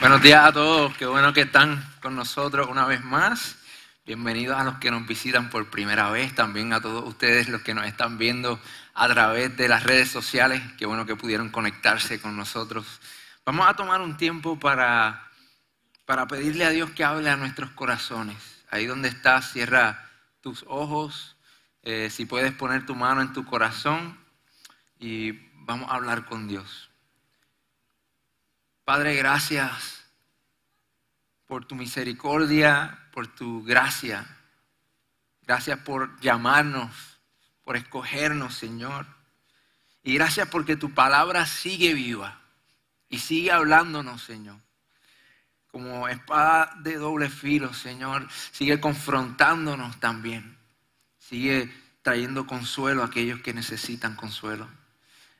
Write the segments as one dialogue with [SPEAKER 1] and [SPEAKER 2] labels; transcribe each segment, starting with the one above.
[SPEAKER 1] Buenos días a todos, qué bueno que están con nosotros una vez más. Bienvenidos a los que nos visitan por primera vez, también a todos ustedes los que nos están viendo a través de las redes sociales, qué bueno que pudieron conectarse con nosotros. Vamos a tomar un tiempo para, para pedirle a Dios que hable a nuestros corazones. Ahí donde estás, cierra tus ojos, eh, si puedes poner tu mano en tu corazón y vamos a hablar con Dios. Padre, gracias por tu misericordia, por tu gracia. Gracias por llamarnos, por escogernos, Señor. Y gracias porque tu palabra sigue viva y sigue hablándonos, Señor. Como espada de doble filo, Señor, sigue confrontándonos también. Sigue trayendo consuelo a aquellos que necesitan consuelo.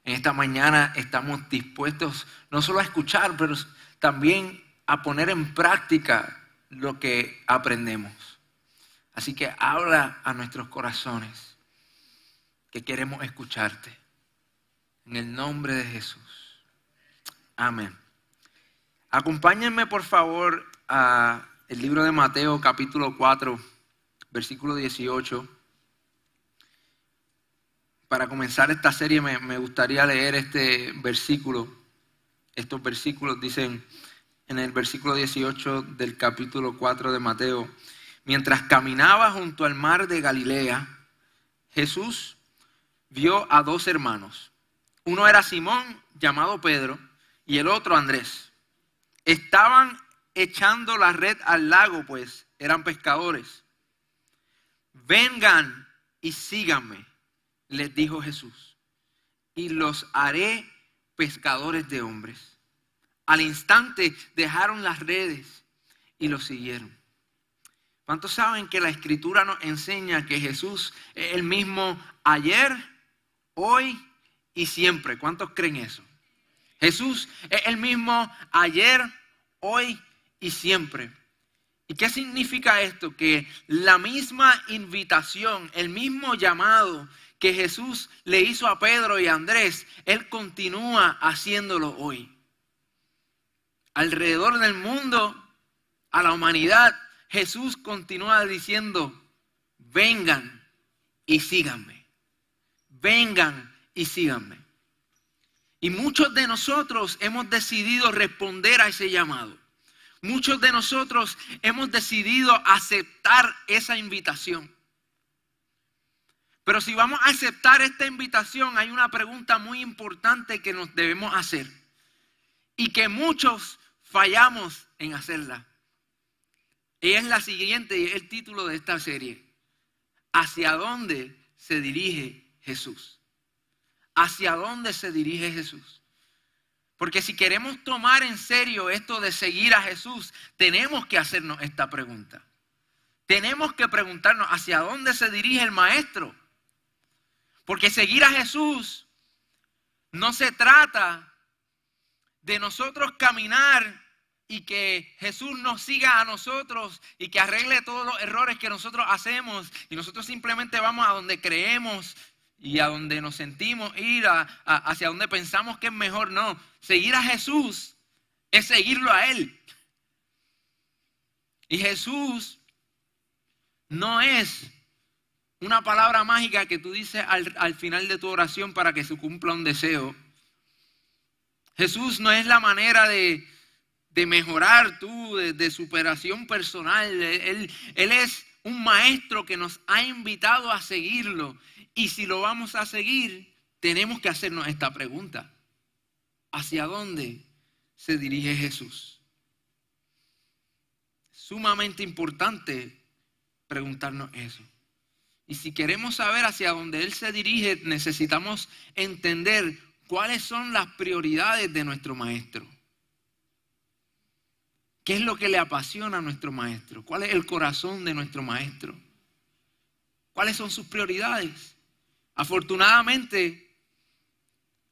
[SPEAKER 1] En esta mañana estamos dispuestos no solo a escuchar, pero también a poner en práctica lo que aprendemos. Así que habla a nuestros corazones que queremos escucharte. En el nombre de Jesús. Amén. Acompáñenme por favor al libro de Mateo capítulo 4, versículo 18 para comenzar esta serie me, gustaría leer este versículo. Estos versículos dicen en el versículo 18 del capítulo 4 de Mateo, mientras caminaba junto al mar de Galilea, Jesús vio a dos hermanos. Uno era Simón, llamado Pedro, y el otro Andrés. Estaban echando la red al lago, pues eran pescadores. Vengan y síganme les dijo Jesús, y los haré pescadores de hombres. Al instante dejaron las redes y los siguieron. ¿Cuántos saben que la escritura nos enseña que Jesús es el mismo ayer, hoy y siempre? ¿Cuántos creen eso? Jesús es el mismo ayer, hoy y siempre. ¿Y qué significa esto? Que la misma invitación, el mismo llamado que Jesús le hizo a Pedro y a Andrés, Él continúa haciéndolo hoy. Alrededor del mundo, a la humanidad, Jesús continúa diciendo, vengan y síganme. Vengan y síganme. Y muchos de nosotros hemos decidido responder a ese llamado. Muchos de nosotros hemos decidido aceptar esa invitación. Pero si vamos a aceptar esta invitación, hay una pregunta muy importante que nos debemos hacer y que muchos fallamos en hacerla. Y es la siguiente, y es el título de esta serie. ¿Hacia dónde se dirige Jesús? ¿Hacia dónde se dirige Jesús? Porque si queremos tomar en serio esto de seguir a Jesús, tenemos que hacernos esta pregunta. Tenemos que preguntarnos hacia dónde se dirige el Maestro. Porque seguir a Jesús no se trata de nosotros caminar y que Jesús nos siga a nosotros y que arregle todos los errores que nosotros hacemos y nosotros simplemente vamos a donde creemos y a donde nos sentimos ir, hacia donde pensamos que es mejor. No, seguir a Jesús es seguirlo a Él. Y Jesús no es una palabra mágica que tú dices al, final de tu oración para que se cumpla un deseo. Jesús no es la manera de, mejorar tú, de, superación personal. Él, él es un maestro que nos ha invitado a seguirlo. Y si lo vamos a seguir, tenemos que hacernos esta pregunta. ¿Hacia dónde se dirige Jesús? sumamente importante preguntarnos eso. Y si queremos saber hacia dónde Él se dirige, necesitamos entender cuáles son las prioridades de nuestro Maestro. ¿Qué es lo que le apasiona a nuestro Maestro? ¿Cuál es el corazón de nuestro Maestro? ¿Cuáles son sus prioridades? Afortunadamente,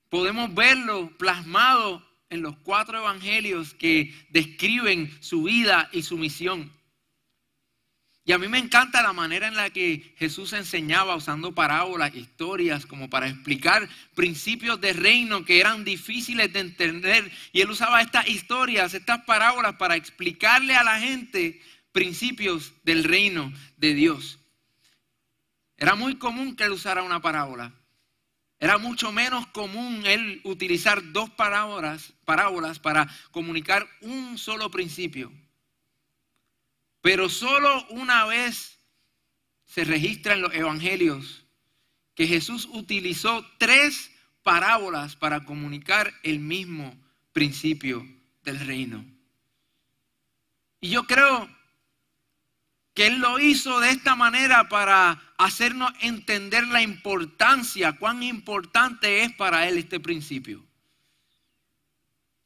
[SPEAKER 1] podemos verlo plasmado en los cuatro evangelios que describen su vida y su misión. Y a mí me encanta la manera en la que Jesús enseñaba usando parábolas, historias, como para explicar principios de reino que eran difíciles de entender. Y él usaba estas historias, estas parábolas para explicarle a la gente principios del reino de Dios. Era muy común que él usara una parábola. Era mucho menos común él utilizar dos parábolas, parábolas para comunicar un solo principio. Pero solo una vez se registra en los evangelios que Jesús utilizó tres parábolas para comunicar el mismo principio del reino. Y yo creo que Él lo hizo de esta manera para hacernos entender la importancia, cuán importante es para Él este principio,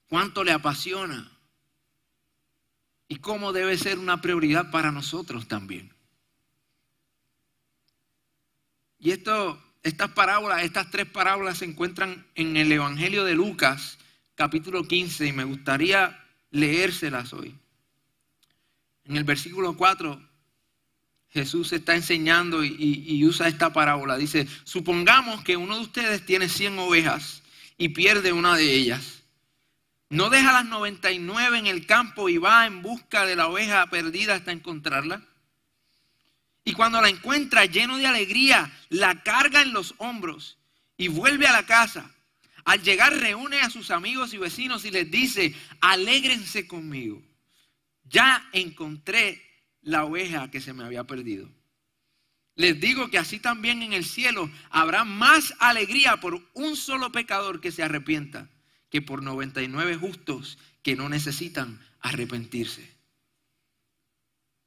[SPEAKER 1] cuánto le apasiona y cómo debe ser una prioridad para nosotros también. Y esto, estas parábolas, estas tres parábolas se encuentran en el Evangelio de Lucas, capítulo 15, y me gustaría leérselas hoy. En el versículo 4, Jesús está enseñando y, usa esta parábola. Dice, supongamos que uno de ustedes tiene 100 ovejas y pierde una de ellas. No deja las 99 en el campo y va en busca de la oveja perdida hasta encontrarla. Y cuando la encuentra lleno de alegría, la carga en los hombros y vuelve a la casa. Al llegar reúne a sus amigos y vecinos y les dice, alégrense conmigo. Ya encontré la oveja que se me había perdido. Les digo que así también en el cielo habrá más alegría por un solo pecador que se arrepienta que por 99 justos que no necesitan arrepentirse.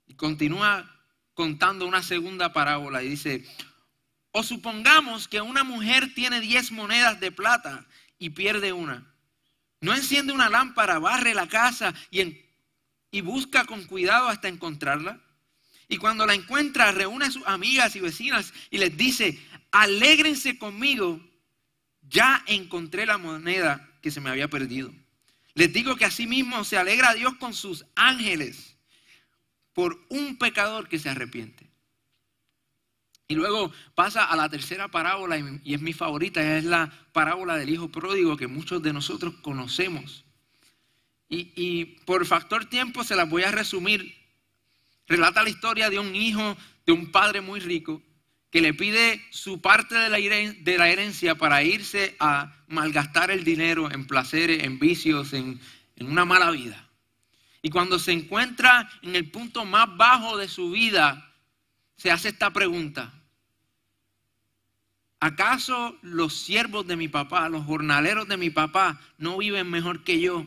[SPEAKER 1] Y continúa contando una segunda parábola y dice, o supongamos que una mujer tiene 10 monedas de plata y pierde una. No enciende una lámpara, barre la casa y, y busca con cuidado hasta encontrarla. Y cuando la encuentra, reúne a sus amigas y vecinas y les dice, alégrense conmigo, ya encontré la moneda que se me había perdido. Les digo que mismo se alegra Dios con sus ángeles por un pecador que se arrepiente. Y luego pasa a la tercera parábola, y es mi favorita, es la parábola del hijo pródigo que muchos de nosotros conocemos. Y, y por factor tiempo se las voy a resumir. Relata la historia de un hijo de un padre muy rico que le pide su parte de la, herencia para irse a malgastar el dinero en placeres, en vicios, en, en una mala vida. Y cuando se encuentra en el punto más bajo de su vida, se hace esta pregunta. ¿Acaso los siervos de mi papá, los jornaleros de mi papá, no viven mejor que yo?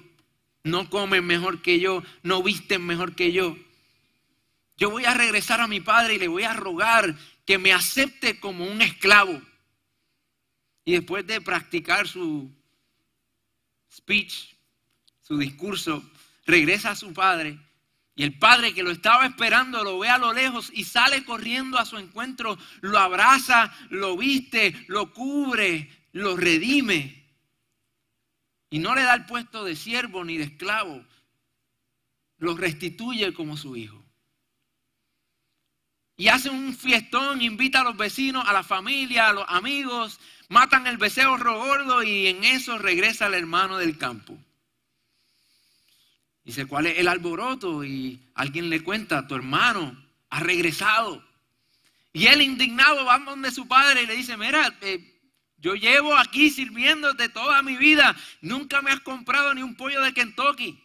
[SPEAKER 1] ¿No comen mejor que yo? ¿No visten mejor que yo? Yo voy a regresar a mi padre y le voy a rogar que me acepte como un esclavo. Y después de practicar su speech, su discurso, regresa a su padre. Y el padre que lo estaba esperando lo ve a lo lejos y sale corriendo a su encuentro, lo abraza, lo viste, lo cubre, lo redime. Y no le da el puesto de siervo ni de esclavo, lo restituye como su hijo y hacen un fiestón, invita a los vecinos, a la familia, a los amigos, matan el becerro gordo y en eso regresa el hermano del campo. Dice, ¿cuál es el alboroto? Y alguien le cuenta, tu hermano ha regresado. Y él indignado va donde su padre y le dice, mira, eh, yo llevo aquí sirviéndote toda mi vida, nunca me has comprado ni un pollo de Kentucky.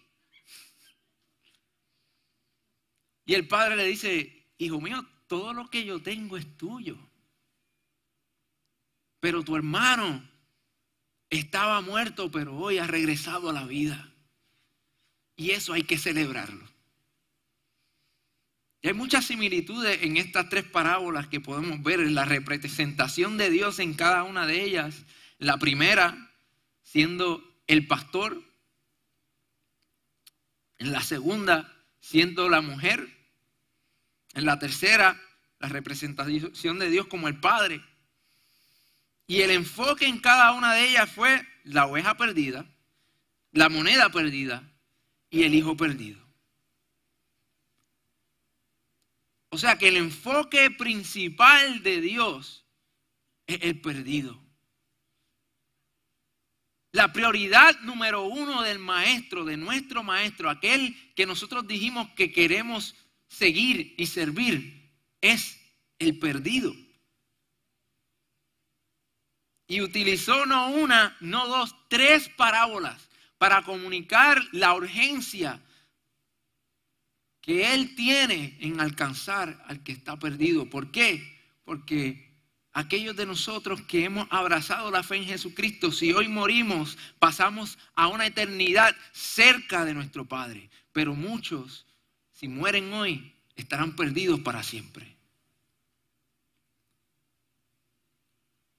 [SPEAKER 1] Y el padre le dice, hijo mío, todo lo que yo tengo es tuyo. Pero tu hermano estaba muerto, pero hoy ha regresado a la vida. Y eso hay que celebrarlo. Y hay muchas similitudes en estas tres parábolas que podemos ver en la representación de Dios en cada una de ellas. La primera siendo el pastor, en la segunda siendo la mujer, en la tercera la representación de Dios como el Padre. Y el enfoque en cada una de ellas fue la oveja perdida, la moneda perdida y el hijo perdido. O sea que el enfoque principal de Dios es el perdido. La prioridad número uno del maestro, de nuestro maestro, aquel que nosotros dijimos que queremos seguir y servir, es el perdido. Y utilizó no una, no dos, tres parábolas para comunicar la urgencia que Él tiene en alcanzar al que está perdido. ¿Por qué? Porque aquellos de nosotros que hemos abrazado la fe en Jesucristo, si hoy morimos, pasamos a una eternidad cerca de nuestro Padre. Pero muchos, si mueren hoy, estarán perdidos para siempre.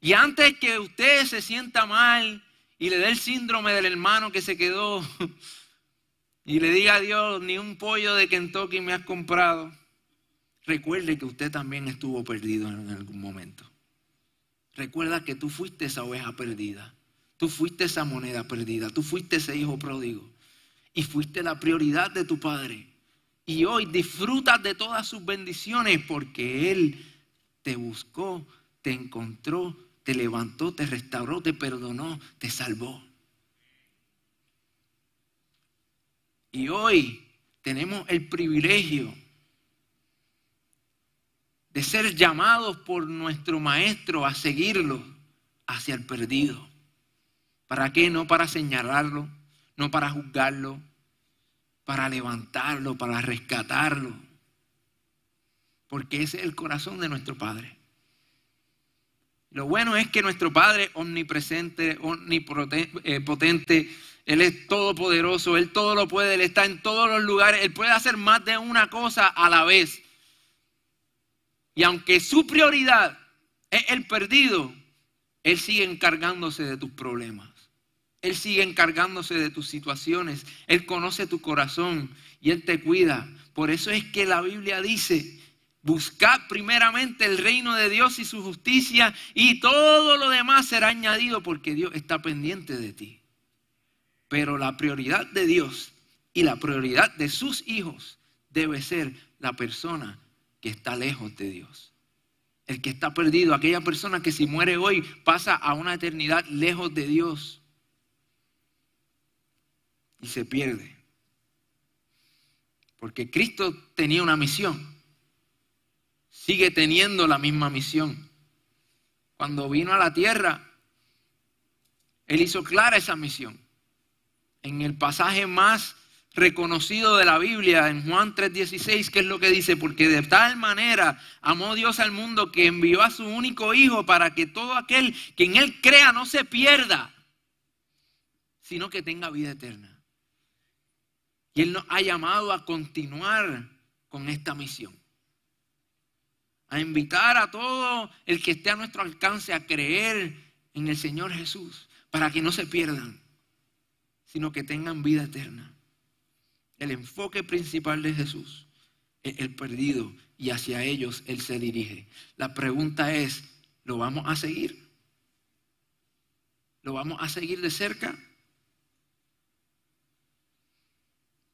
[SPEAKER 1] Y antes que usted se sienta mal y le dé el síndrome del hermano que se quedó y le diga a Dios, ni un pollo de Kentucky me has comprado, recuerde que usted también estuvo perdido en algún momento. Recuerda que tú fuiste esa oveja perdida, tú fuiste esa moneda perdida, tú fuiste ese hijo pródigo y fuiste la prioridad de tu padre. Y hoy disfrutas de todas sus bendiciones porque Él te buscó, te encontró, te levantó, te restauró, te perdonó, te salvó. Y hoy tenemos el privilegio de ser llamados por nuestro Maestro a seguirlo hacia el perdido. ¿Para qué? No para señalarlo, no para juzgarlo, para levantarlo, para rescatarlo. Porque ese es el corazón de nuestro Padre. Lo bueno es que nuestro Padre omnipresente, omnipotente, eh, Él es todopoderoso, Él todo lo puede, Él está en todos los lugares, Él puede hacer más de una cosa a la vez. Y aunque su prioridad es el perdido, Él sigue encargándose de tus problemas. Él sigue encargándose de tus situaciones. Él conoce tu corazón y Él te cuida. Por eso es que la Biblia dice, buscad primeramente el reino de Dios y su justicia y todo lo demás será añadido porque Dios está pendiente de ti. Pero la prioridad de Dios y la prioridad de sus hijos debe ser la persona que está lejos de Dios. El que está perdido, aquella persona que si muere hoy pasa a una eternidad lejos de Dios y se pierde. Porque Cristo tenía una misión, sigue teniendo la misma misión. Cuando vino a la tierra, Él hizo clara esa misión. En el pasaje más reconocido de la Biblia en Juan 3:16, que es lo que dice, porque de tal manera amó Dios al mundo que envió a su único Hijo para que todo aquel que en Él crea no se pierda, sino que tenga vida eterna. Y Él nos ha llamado a continuar con esta misión. A invitar a todo el que esté a nuestro alcance a creer en el Señor Jesús, para que no se pierdan, sino que tengan vida eterna. El enfoque principal de Jesús es el perdido y hacia ellos Él se dirige. La pregunta es, ¿lo vamos a seguir? ¿Lo vamos a seguir de cerca?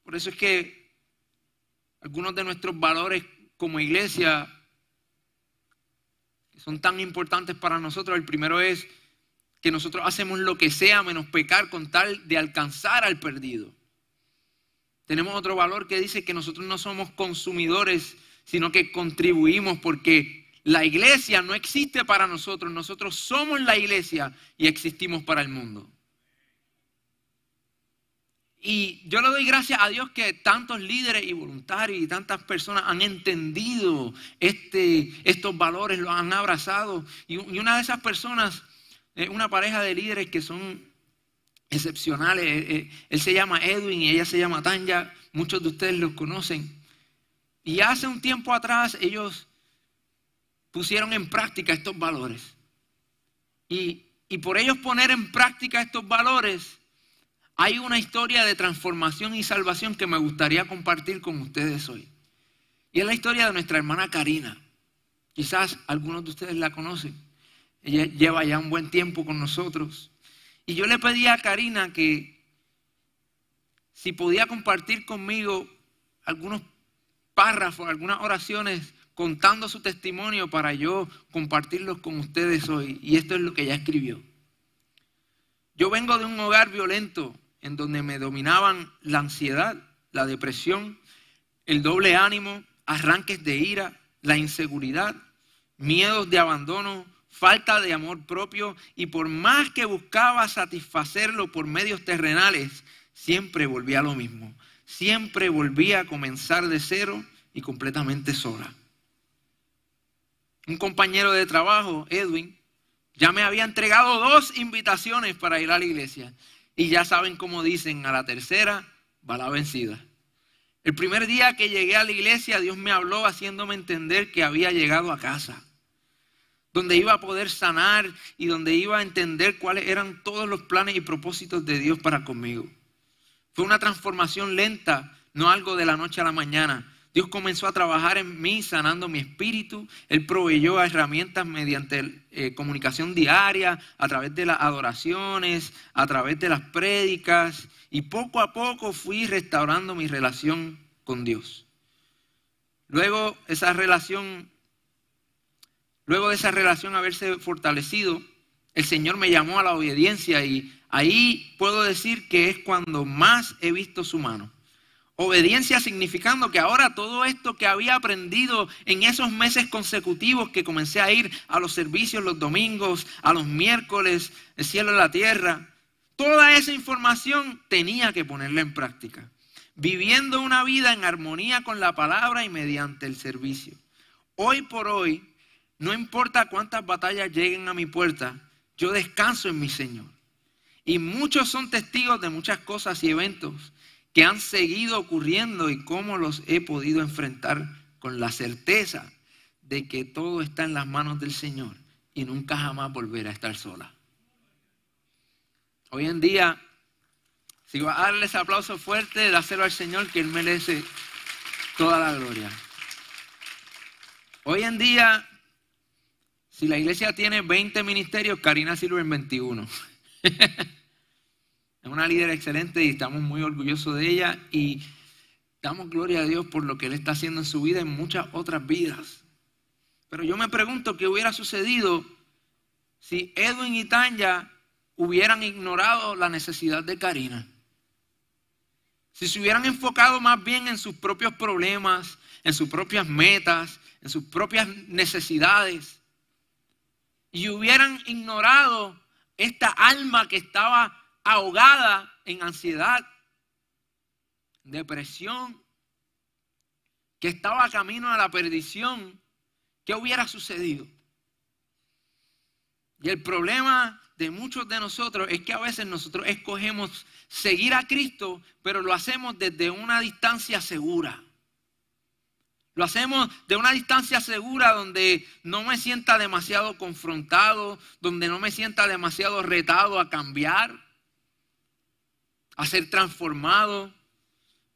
[SPEAKER 1] Por eso es que algunos de nuestros valores como iglesia son tan importantes para nosotros, el primero es que nosotros hacemos lo que sea menos pecar con tal de alcanzar al perdido. Tenemos otro valor que dice que nosotros no somos consumidores, sino que contribuimos porque la iglesia no existe para nosotros, nosotros somos la iglesia y existimos para el mundo. Y yo le doy gracias a Dios que tantos líderes y voluntarios y tantas personas han entendido este, estos valores, los han abrazado. Y, una de esas personas, es una pareja de líderes que son excepcionales. Eh, eh, él se llama Edwin y ella se llama Tanya. Muchos de ustedes los conocen. Y hace un tiempo atrás ellos pusieron en práctica estos valores. Y por ellos poner en práctica estos valores, hay una historia de transformación y salvación que me gustaría compartir con ustedes hoy. Y es la historia de nuestra hermana Karina. Quizás algunos de ustedes la conocen. Ella lleva ya un buen tiempo con nosotros. Y yo le pedí a Karina que si podía compartir conmigo algunos párrafos, algunas oraciones contando su testimonio para yo compartirlos con ustedes hoy. Y esto es lo que ella escribió. Yo vengo de un hogar violento en donde me dominaban la ansiedad, la depresión, el doble ánimo, arranques de ira, la inseguridad, miedos de abandono, falta de amor propio y por más que buscaba satisfacerlo por medios terrenales, siempre volvía lo mismo. Siempre volvía a comenzar de cero y completamente sola. Un compañero de trabajo, Edwin, ya me había entregado dos invitaciones para ir a la iglesia. Y ya saben cómo dicen, a la tercera va la vencida. El primer día que llegué a la iglesia, Dios me habló haciéndome entender que había llegado a casa, donde iba a poder sanar y donde iba a entender cuáles eran todos los planes y propósitos de Dios para conmigo. Fue una transformación lenta, no algo de la noche a la mañana. Dios comenzó a trabajar en mí, sanando mi espíritu. Él proveyó herramientas mediante eh, comunicación diaria, a través de las adoraciones, a través de las prédicas. Y poco a poco fui restaurando mi relación con Dios. Luego esa relación, luego de esa relación haberse fortalecido, el Señor me llamó a la obediencia y ahí puedo decir que es cuando más he visto su mano. Obediencia significando que ahora todo esto que había aprendido en esos meses consecutivos que comencé a ir a los servicios los domingos, a los miércoles, el cielo y la tierra, toda esa información tenía que ponerla en práctica, viviendo una vida en armonía con la palabra y mediante el servicio. Hoy por hoy, no importa cuántas batallas lleguen a mi puerta, yo descanso en mi Señor. Y muchos son testigos de muchas cosas y eventos que han seguido ocurriendo y cómo los he podido enfrentar con la certeza de que todo está en las manos del Señor y nunca jamás volverá a estar sola. Hoy en día, si va a darle ese aplauso fuerte, dáselo al Señor que Él merece toda la gloria. Hoy en día, si la iglesia tiene 20 ministerios, Karina sirve en 21. Es una líder excelente y estamos muy orgullosos de ella y damos gloria a Dios por lo que Él está haciendo en su vida y en muchas otras vidas. Pero yo me pregunto qué hubiera sucedido si Edwin y Tanya hubieran ignorado la necesidad de Karina. Si se hubieran enfocado más bien en sus propios problemas, en sus propias metas, en sus propias necesidades, y hubieran ignorado esta alma que estaba ahogada en ansiedad, depresión, que estaba camino a la perdición, ¿qué hubiera sucedido? Y el problema de muchos de nosotros es que a veces nosotros escogemos seguir a Cristo, pero lo hacemos desde una distancia segura. Lo hacemos de una distancia segura donde no me sienta demasiado confrontado, donde no me sienta demasiado retado a cambiar a ser transformado.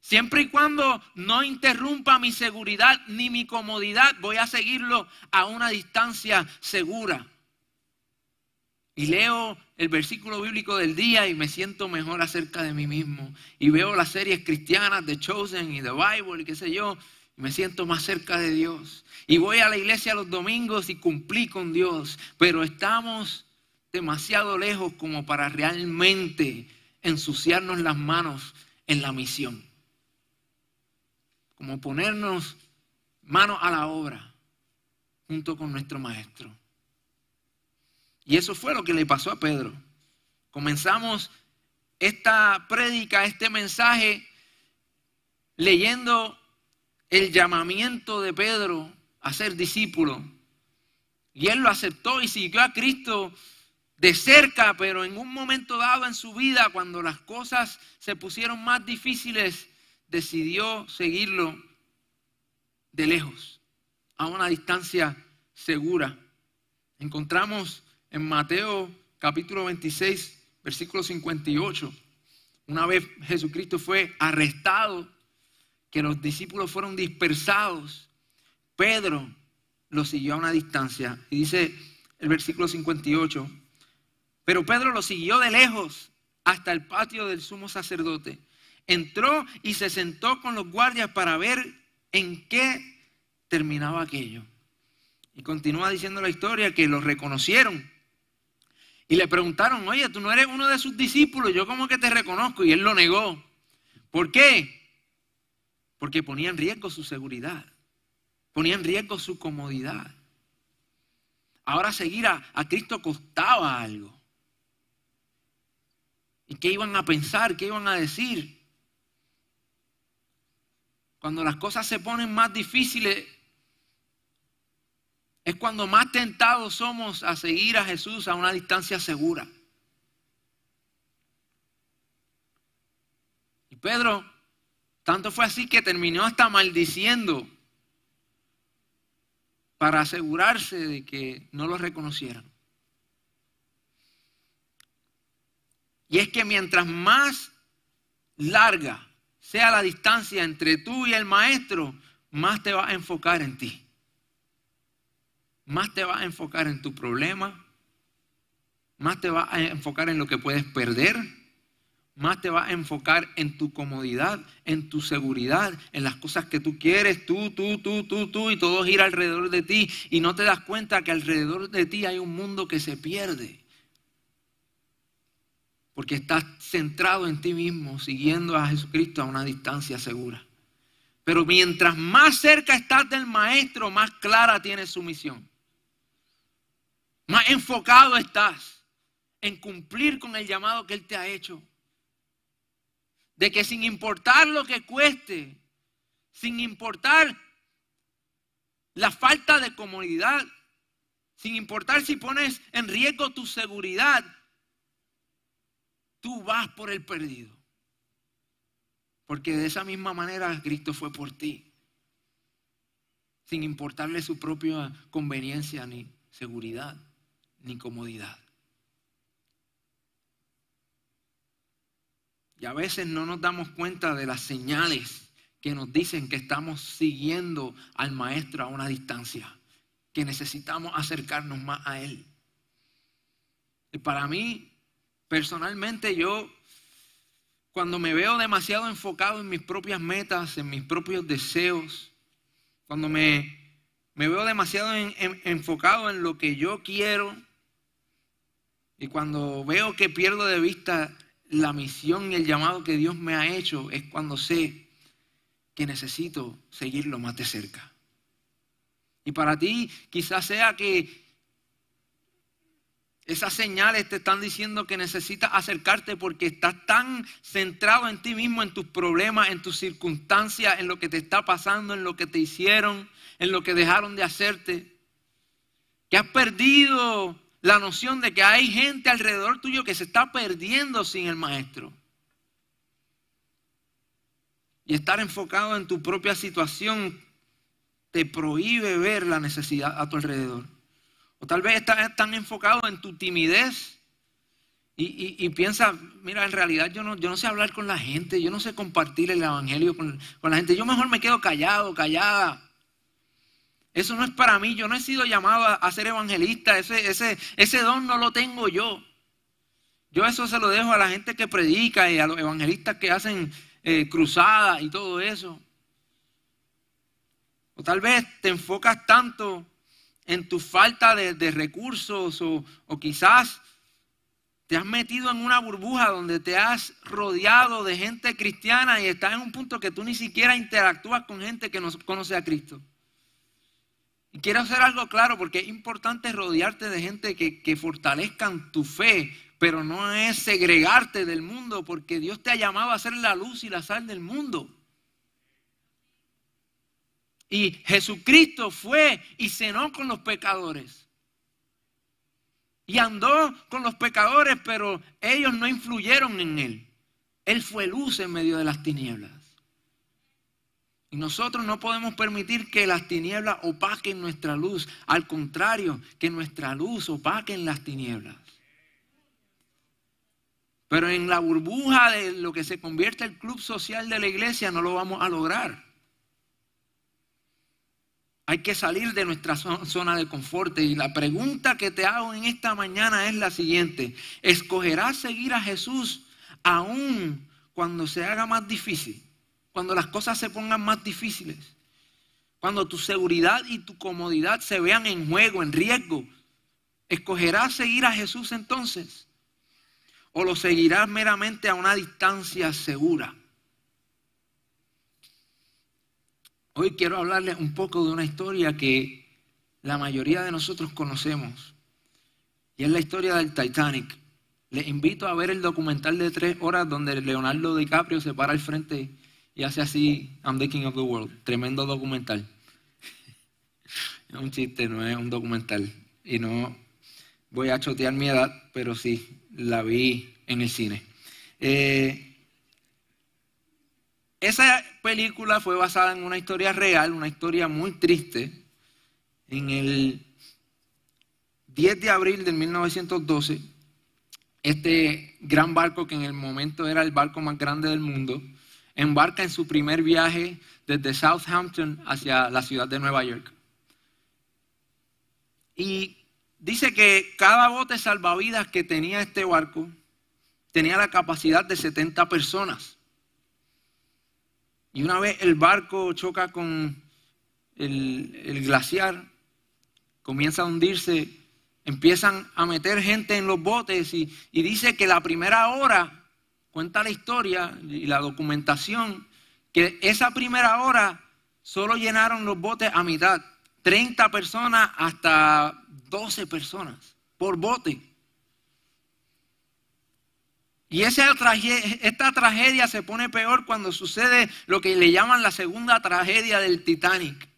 [SPEAKER 1] Siempre y cuando no interrumpa mi seguridad ni mi comodidad, voy a seguirlo a una distancia segura. Y leo el versículo bíblico del día y me siento mejor acerca de mí mismo. Y veo las series cristianas de Chosen y The Bible y qué sé yo, y me siento más cerca de Dios. Y voy a la iglesia los domingos y cumplí con Dios. Pero estamos demasiado lejos como para realmente ensuciarnos las manos en la misión. Como ponernos manos a la obra junto con nuestro maestro. Y eso fue lo que le pasó a Pedro. Comenzamos esta prédica, este mensaje, leyendo el llamamiento de Pedro a ser discípulo. Y él lo aceptó y siguió a Cristo de cerca, pero en un momento dado en su vida, cuando las cosas se pusieron más difíciles, decidió seguirlo de lejos, a una distancia segura. Encontramos en Mateo capítulo 26, versículo 58, una vez Jesucristo fue arrestado, que los discípulos fueron dispersados, Pedro lo siguió a una distancia. Y dice el versículo 58, pero Pedro lo siguió de lejos hasta el patio del sumo sacerdote. Entró y se sentó con los guardias para ver en qué terminaba aquello. Y continúa diciendo la historia que lo reconocieron. Y le preguntaron, oye, tú no eres uno de sus discípulos, yo como que te reconozco. Y él lo negó. ¿Por qué? Porque ponía en riesgo su seguridad, ponía en riesgo su comodidad. Ahora seguir a, a Cristo costaba algo. ¿Y qué iban a pensar? ¿Qué iban a decir? Cuando las cosas se ponen más difíciles, es cuando más tentados somos a seguir a Jesús a una distancia segura. Y Pedro, tanto fue así que terminó hasta maldiciendo para asegurarse de que no lo reconocieran. Y es que mientras más larga sea la distancia entre tú y el maestro, más te va a enfocar en ti. Más te va a enfocar en tu problema, más te va a enfocar en lo que puedes perder, más te va a enfocar en tu comodidad, en tu seguridad, en las cosas que tú quieres, tú, tú, tú, tú, tú, y todo gira alrededor de ti. Y no te das cuenta que alrededor de ti hay un mundo que se pierde porque estás centrado en ti mismo, siguiendo a Jesucristo a una distancia segura. Pero mientras más cerca estás del Maestro, más clara tienes su misión. Más enfocado estás en cumplir con el llamado que Él te ha hecho. De que sin importar lo que cueste, sin importar la falta de comodidad, sin importar si pones en riesgo tu seguridad, tú vas por el perdido. Porque de esa misma manera Cristo fue por ti. Sin importarle su propia conveniencia, ni seguridad, ni comodidad. Y a veces no nos damos cuenta de las señales que nos dicen que estamos siguiendo al Maestro a una distancia, que necesitamos acercarnos más a Él. Y para mí, Personalmente yo, cuando me veo demasiado enfocado en mis propias metas, en mis propios deseos, cuando me, veo demasiado enfocado en lo que yo quiero, y cuando veo que pierdo de vista la misión y el llamado que Dios me ha hecho, es cuando sé que necesito seguirlo más de cerca. Y para ti quizás sea que esas señales te están diciendo que necesitas acercarte porque estás tan centrado en ti mismo, en tus problemas, en tus circunstancias, en lo que te está pasando, en lo que te hicieron, en lo que dejaron de hacerte, que has perdido la noción de que hay gente alrededor tuyo que se está perdiendo sin el maestro. Y estar enfocado en tu propia situación te prohíbe ver la necesidad a tu alrededor. O tal vez estás tan enfocado en tu timidez y, piensa, mira, en realidad yo no, sé hablar con la gente, yo no sé compartir el Evangelio con, la gente, yo mejor me quedo callado, callada. Eso no es para mí, yo no he sido llamado a, ser evangelista, ese don no lo tengo yo. Yo eso se lo dejo a la gente que predica y a los evangelistas que hacen eh, cruzadas y todo eso. O tal vez te enfocas tanto en tu falta de, recursos o, quizás te has metido en una burbuja donde te has rodeado de gente cristiana y estás en un punto que tú ni siquiera interactúas con gente que no conoce a Cristo. Y quiero hacer algo claro porque es importante rodearte de gente que, que fortalezcan tu fe, pero no es segregarte del mundo porque Dios te ha llamado a ser la luz y la sal del mundo. Y Jesucristo fue y cenó con los pecadores. Y andó con los pecadores, pero ellos no influyeron en él. Él fue luz en medio de las tinieblas. Y nosotros no podemos permitir que las tinieblas opaquen nuestra luz. Al contrario, que nuestra luz opaquen las tinieblas. Pero en la burbuja de lo que se convierte el club social de la iglesia no lo vamos a lograr. Hay que salir de nuestra zona de confort. Y la pregunta que te hago en esta mañana es la siguiente. ¿Escogerás seguir a Jesús aún cuando se haga más difícil? Cuando las cosas se pongan más difíciles. Cuando tu seguridad y tu comodidad se vean en juego, en riesgo. ¿Escogerás seguir a Jesús entonces? ¿O lo seguirás meramente a una distancia segura? Hoy quiero hablarles un poco de una historia que la mayoría de nosotros conocemos. Y es la historia del Titanic. Les invito a ver el documental de tres horas donde Leonardo DiCaprio se para al frente y hace así, I'm the king of the world. Tremendo documental. Es un chiste, no es un documental. Y no voy a chotear mi edad, pero sí, la vi en el cine. Eh, esa película fue basada en una historia real, una historia muy triste. En el 10 de abril de 1912, este gran barco, que en el momento era el barco más grande del mundo, embarca en su primer viaje desde Southampton hacia la ciudad de Nueva York. Y dice que cada bote salvavidas que tenía este barco tenía la capacidad de 70 personas. Y una vez el barco choca con el, glaciar, comienza a hundirse, empiezan a meter gente en los botes y, y dice que la primera hora, cuenta la historia y la documentación, que esa primera hora solo llenaron los botes a mitad, 30 personas hasta 12 personas por bote. Y esa esta tragedia se pone peor cuando sucede lo que le llaman la segunda tragedia del Titanic.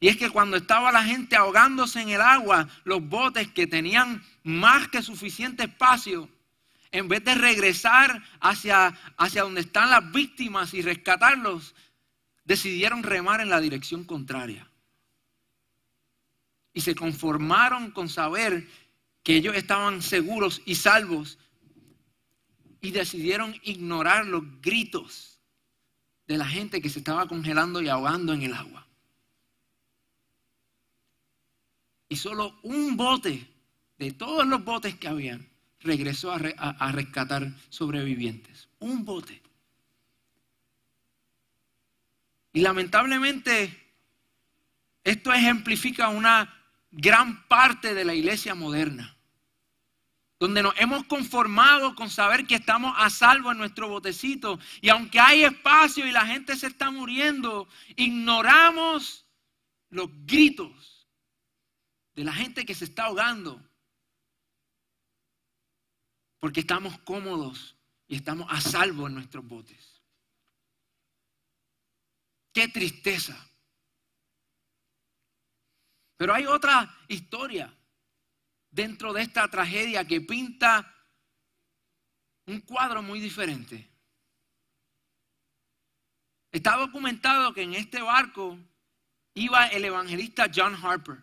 [SPEAKER 1] Y es que cuando estaba la gente ahogándose en el agua, los botes que tenían más que suficiente espacio, en vez de regresar hacia, hacia donde están las víctimas y rescatarlos, decidieron remar en la dirección contraria. Y se conformaron con saber que ellos estaban seguros y salvos y decidieron ignorar los gritos de la gente que se estaba congelando y ahogando en el agua. Y solo un bote de todos los botes que habían regresó a, rescatar sobrevivientes. Un bote. Y lamentablemente esto ejemplifica una gran parte de la iglesia moderna donde nos hemos conformado con saber que estamos a salvo en nuestro botecito. Y aunque hay espacio y la gente se está muriendo, ignoramos los gritos de la gente que se está ahogando. Porque estamos cómodos y estamos a salvo en nuestros botes. Qué tristeza. Pero hay otra historia dentro de esta tragedia que pinta un cuadro muy diferente. Está documentado que en este barco iba el evangelista John Harper,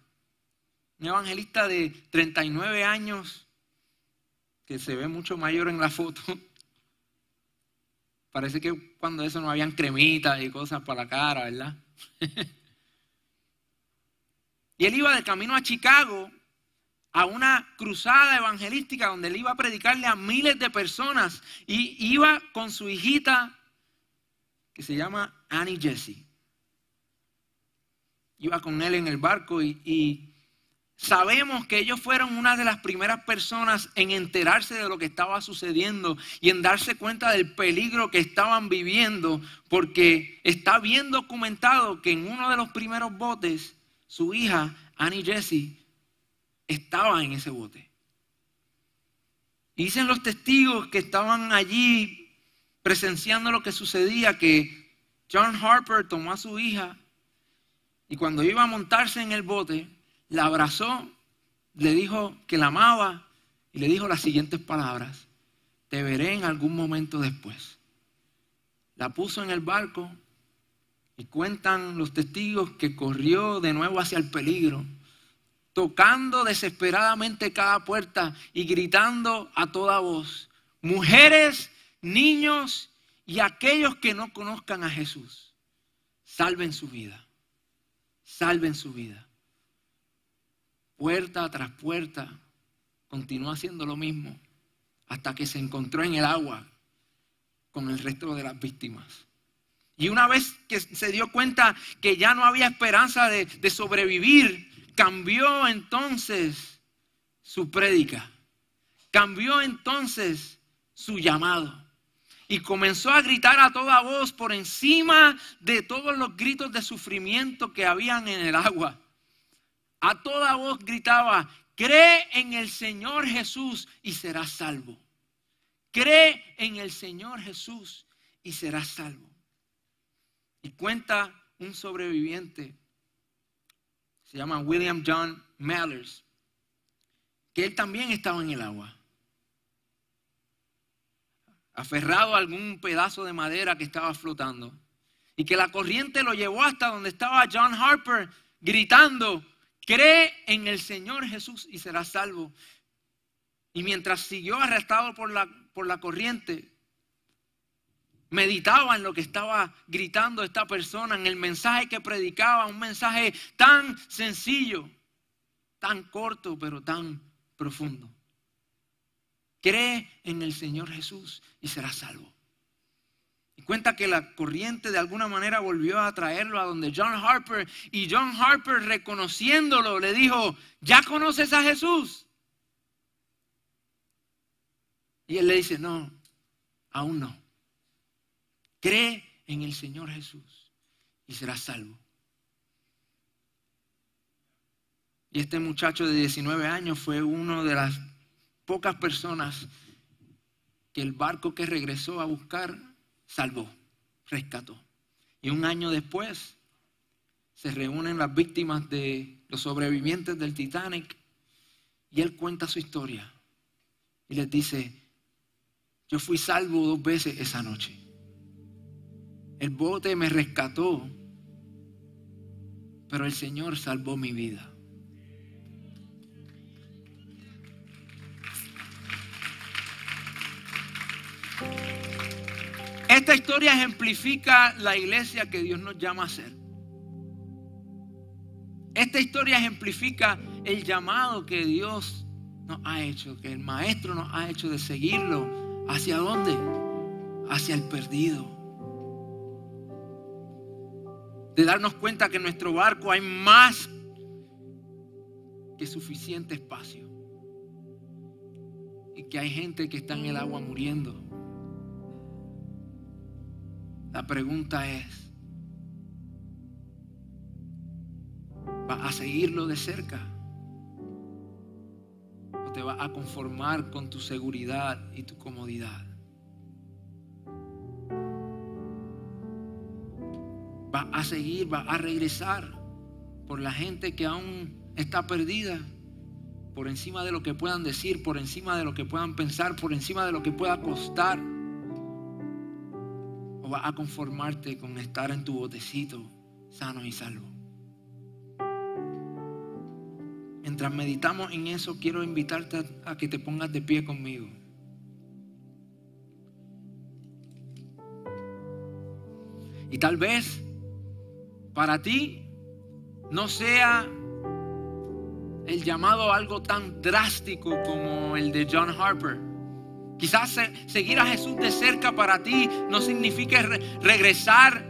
[SPEAKER 1] un evangelista de 39 años, que se ve mucho mayor en la foto. Parece que cuando eso no habían cremitas y cosas para la cara, ¿verdad? y él iba de camino a Chicago a una cruzada evangelística donde él iba a predicarle a miles de personas y iba con su hijita que se llama Annie Jessie. Iba con él en el barco y, y sabemos que ellos fueron una de las primeras personas en enterarse de lo que estaba sucediendo y en darse cuenta del peligro que estaban viviendo porque está bien documentado que en uno de los primeros botes su hija Annie Jessie estaba en ese bote. dicen los testigos que estaban allí presenciando lo que sucedía, que John Harper tomó a su hija y cuando iba a montarse en el bote, la abrazó, le dijo que la amaba y le dijo las siguientes palabras, te veré en algún momento después. La puso en el barco Y cuentan los testigos que corrió de nuevo hacia el peligro, tocando desesperadamente cada puerta y gritando a toda voz, mujeres, niños y aquellos que no conozcan a Jesús, salven su vida, salven su vida. Puerta tras puerta, continuó haciendo lo mismo hasta que se encontró en el agua con el resto de las víctimas. Y una vez que se dio cuenta que ya no había esperanza de, de sobrevivir, cambió entonces su prédica, cambió entonces su llamado y comenzó a gritar a toda voz por encima de todos los gritos de sufrimiento que habían en el agua. A toda voz gritaba, cree en el Señor Jesús y serás salvo. Cree en el Señor Jesús y serás salvo. Y cuenta un sobreviviente, se llama William John Mallers, que él también estaba en el agua, aferrado a algún pedazo de madera que estaba flotando, y que la corriente lo llevó hasta donde estaba John Harper gritando, cree en el Señor Jesús y serás salvo. Y mientras siguió arrestado por la, por la corriente, meditaba en lo que estaba gritando esta persona, en el mensaje que predicaba, un mensaje tan sencillo, tan corto, pero tan profundo. Cree en el Señor Jesús y será salvo. Y cuenta que la corriente de alguna manera volvió a traerlo a donde John Harper y John Harper reconociéndolo le dijo, ¿ya conoces a Jesús? Y él le dice, no, aún no. Cree en el Señor Jesús y serás salvo. Y este muchacho de 19 años fue uno de las pocas personas que el barco que regresó a buscar salvó, rescató. Y un año después se reúnen las víctimas de los sobrevivientes del Titanic y él cuenta su historia y les dice, yo fui salvo dos veces esa noche. El bote me rescató, pero el Señor salvó mi vida. Esta historia ejemplifica la iglesia que Dios nos llama a ser. Esta historia ejemplifica el llamado que Dios nos ha hecho, que el Maestro nos ha hecho de seguirlo. ¿Hacia dónde? Hacia el perdido. De darnos cuenta que en nuestro barco hay más que suficiente espacio. Y que hay gente que está en el agua muriendo. La pregunta es, ¿vas a seguirlo de cerca? ¿O te vas a conformar con tu seguridad y tu comodidad? ¿Vas a seguir, vas a regresar por la gente que aún está perdida? Por encima de lo que puedan decir, por encima de lo que puedan pensar, por encima de lo que pueda costar vas a conformarte con estar en tu botecito sano y salvo. Mientras meditamos en eso, quiero invitarte a, que te pongas de pie conmigo. Y tal vez para ti no sea el llamado algo tan drástico como el de John Harper. Quizás seguir a Jesús de cerca para ti no significa regresar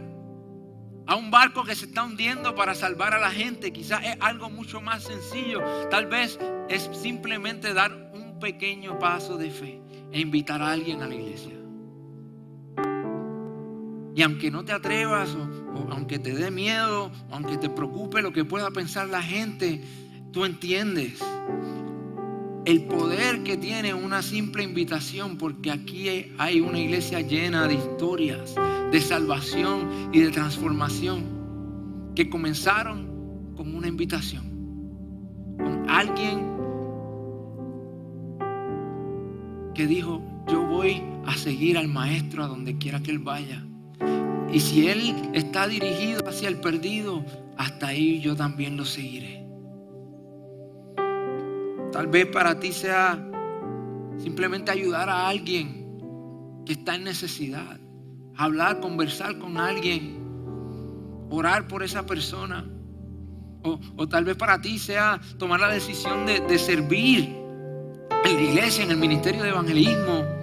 [SPEAKER 1] a un barco que se está hundiendo para salvar a la gente. Quizás es algo mucho más sencillo. Tal vez es simplemente dar un pequeño paso de fe e invitar a alguien a la iglesia. Y aunque no te atrevas, o, aunque te dé miedo, aunque te preocupe lo que pueda pensar la gente, tú entiendes el poder que tiene una simple invitación, porque aquí hay una iglesia llena de historias de salvación y de transformación que comenzaron con una invitación, con alguien que dijo, yo voy a seguir al maestro a donde quiera que él vaya. Y si Él está dirigido hacia el perdido, hasta ahí yo también lo seguiré. Tal vez para ti sea simplemente ayudar a alguien que está en necesidad. Hablar, conversar con alguien. Orar por esa persona. O, tal vez para ti sea tomar la decisión de, de servir en la iglesia, en el ministerio de evangelismo.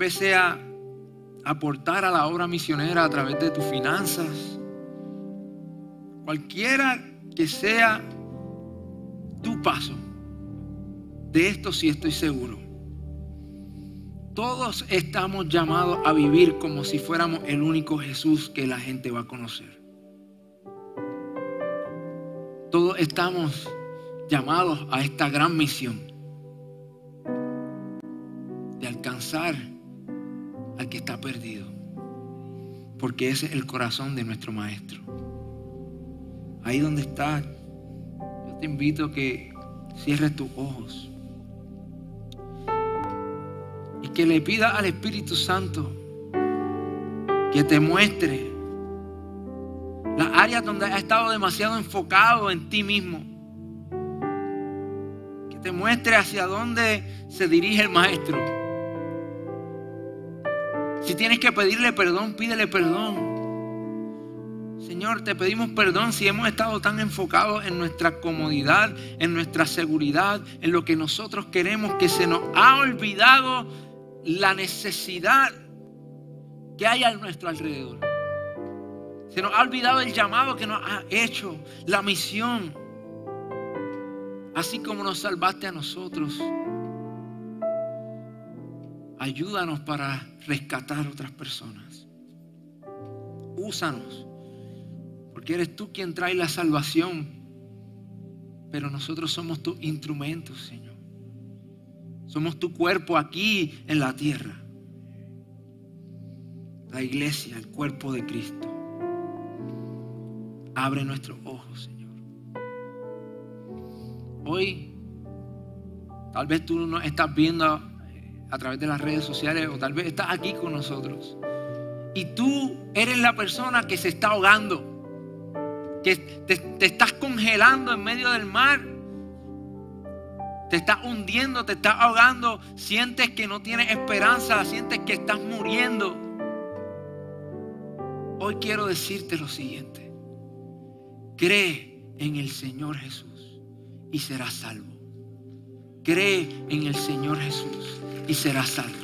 [SPEAKER 1] Vez sea aportar a la obra misionera a través de tus finanzas. Cualquiera que sea tu paso, de esto sí estoy seguro. Todos estamos llamados a vivir como si fuéramos el único Jesús que la gente va a conocer. Todos estamos llamados a esta gran misión de alcanzar al que está perdido. Porque ese es el corazón de nuestro Maestro. Ahí donde está, yo te invito a que cierres tus ojos y que le pida al Espíritu Santo que te muestre las áreas donde has estado demasiado enfocado en ti mismo. Que te muestre hacia dónde se dirige el Maestro. Si tienes que pedirle perdón, pídele perdón. Señor, te pedimos perdón si hemos estado tan enfocados en nuestra comodidad, en nuestra seguridad, en lo que nosotros queremos, que se nos ha olvidado la necesidad que hay a nuestro alrededor. Se nos ha olvidado el llamado que nos ha hecho, la misión. Así como nos salvaste a nosotros, ayúdanos para rescatar otras personas. Úsanos, porque eres tú quien trae la salvación, pero nosotros somos tus instrumentos, Señor. Somos tu cuerpo aquí en la tierra. La iglesia, el cuerpo de Cristo. Abre nuestros ojos, Señor. Hoy, tal vez tú no estás viendo a través de las redes sociales o tal vez estás aquí con nosotros. Y tú eres la persona que se está ahogando, que te, te estás congelando en medio del mar, te estás hundiendo, te estás ahogando, sientes que no tienes esperanza, sientes que estás muriendo. Hoy quiero decirte lo siguiente, cree en el Señor Jesús y serás salvo. Cree en el Señor Jesús y serás salvo.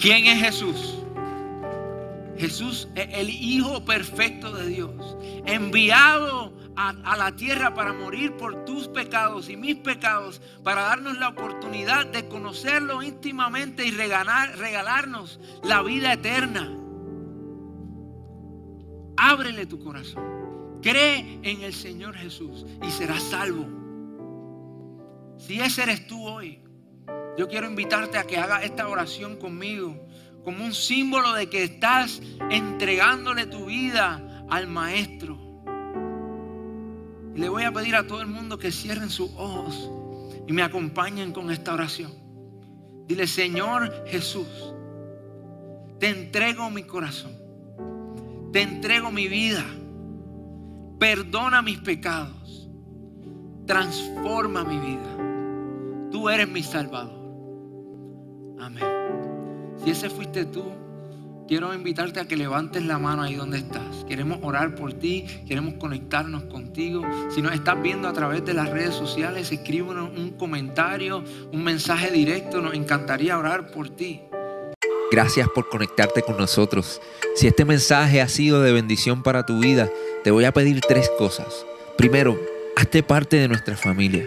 [SPEAKER 1] ¿Quién es Jesús? Jesús es el Hijo perfecto de Dios, enviado a, la tierra para morir por tus pecados y mis pecados, para darnos la oportunidad de conocerlo íntimamente y regalarnos la vida eterna. Ábrele tu corazón. Cree en el Señor Jesús y serás salvo. Si ese eres tú hoy, yo quiero invitarte a que hagas esta oración conmigo como un símbolo de que estás entregándole tu vida al Maestro. Le voy a pedir a todo el mundo que cierren sus ojos y me acompañen con esta oración. Dile, Señor Jesús, te entrego mi corazón, te entrego mi vida perdona mis pecados, transforma mi vida. Tú eres mi Salvador. Amén. Si ese fuiste tú, quiero invitarte a que levantes la mano ahí donde estás. Queremos orar por ti, queremos conectarnos contigo. Si nos estás viendo a través de las redes sociales, escríbenos un comentario, un mensaje directo. Nos encantaría orar por ti.
[SPEAKER 2] Gracias por conectarte con nosotros. Si este mensaje ha sido de bendición para tu vida, te voy a pedir tres cosas. Primero, hazte parte de nuestra familia.